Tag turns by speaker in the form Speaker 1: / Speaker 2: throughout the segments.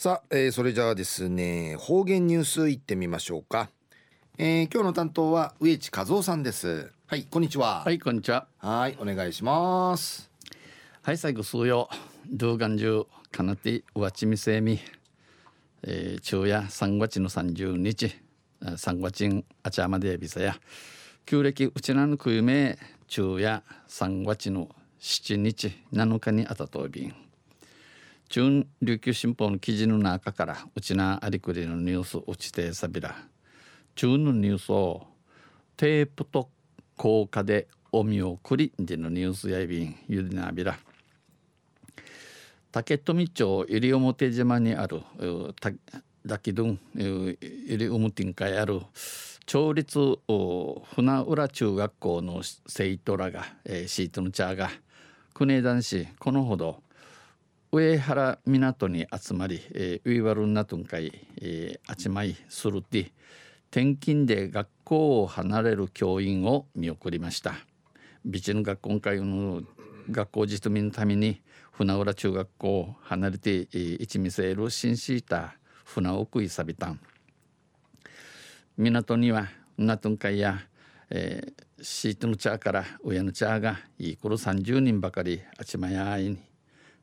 Speaker 1: さあ、えー、それじゃあですね方言ニュースいってみましょうか、えー、今日の担当は植地和夫さんです。はいこんにちは。
Speaker 2: はいこんにちは。
Speaker 1: はいお願いします。
Speaker 2: はい最後数曜動画中かなてうわちみせみ、えー、昼夜3月の30日。3月あちゃまでびさや。旧暦うちなぬくゆめ昼夜3月の7日7日にあたとびん中琉球新報の記事の中からうちなありくりのニュースうちてさびら中のニュースをテープと効果でお見送りでのニュースやいびんゆでなびら。竹富町西表島にあるだきどん西表にある町立船浦中学校の生徒らが、えー、シートのチャーが国枝市このほど上原港に集まり、えー、ウィワルナトン会、えー、あちまいするって転勤で学校を離れる教員を見送りました。ビチの学校会の学校実民のために船浦中学校を離れて、えー、一見せる新シータ船奥いさびたん。港にはナトン会や、えー、シートのチャーから親のチャーがいい頃30人ばかりあちまやいに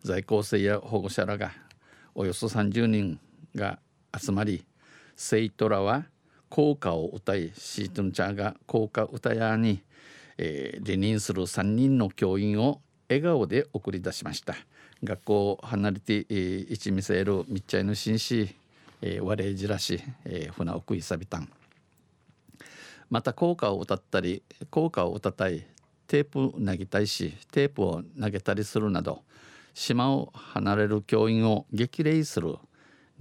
Speaker 2: 在校生や保護者らがおよそ30人が集まり生徒らは校歌を歌いシートンチャーが校歌歌やに、えー、離任する3人の教員を笑顔で送り出しました。学校を離れて、えー、一見せる密着の紳士、えー、我れじらし、えー、船奥いさびたん。また校歌を歌ったり校歌を歌たりテープ投げたいしテープを投げたりするなど島を離れる教員を激励する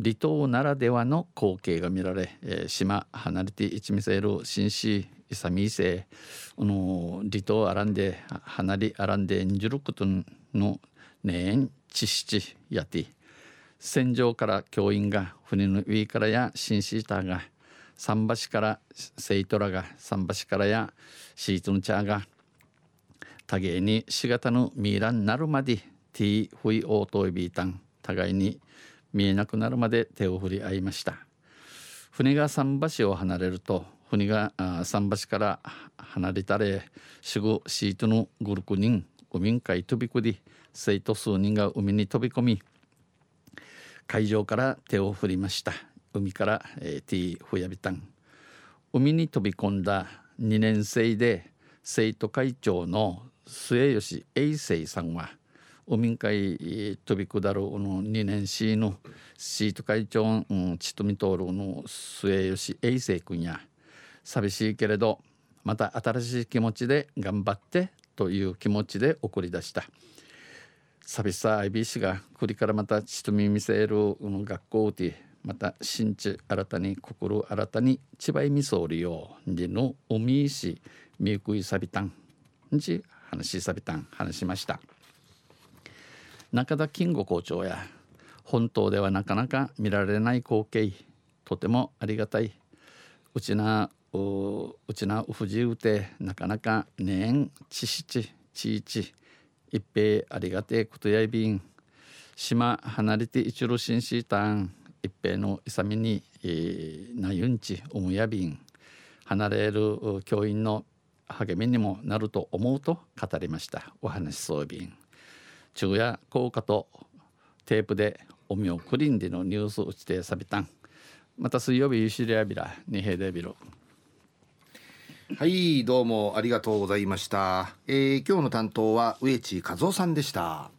Speaker 2: 離島ならではの光景が見られ、えー、島離れて一見せる紳士イサミーセの離島あらんで離れあらんでんじることのねんちしちやて戦場から教員が船の上からや紳士ターが桟橋から生徒らが桟橋からやシートのチャーが多芸にしがたのミイラになるまでティーフイオートイビータン互いに見えなくなるまで手を振り合いました。船が桟橋を離れると船が桟橋から離れたれすぐシートのグルク人海海飛び込み生徒数人が海に飛び込み海上から手を振りました。海から、えー、ティーフヤビタン。海に飛び込んだ2年生で生徒会長の末吉栄生さんはお民会飛び下るの2年 C のシート会長、うん、ちとみとるの末吉栄生君や寂しいけれどまた新しい気持ちで頑張ってという気持ちで送り出した。寂しさ IBC が栗からまたちとみ見せる学校でまた新地新たに心新たに千葉みそりよでのおみいしみゆくいさびたんじ話しさびたん話しました。中田金吾校長や本島ではなかなか見られない光景とてもありがたい。うちなうちなうふじうてなかなかねんちしちちいち一平ありがてえことやいびん。島離れて一路新シータン一平のいさみに、えー、なゆんちおむやびん。離れる教員の励みにもなると思うと語りました。お話そうびん。昼夜効果とテープでおみをクリンでのニュース打ちてさびたん。また水曜日ゆしりやびらにへでびろ
Speaker 1: はいどうもありがとうございました、えー、今日の担当は植地和夫さんでした。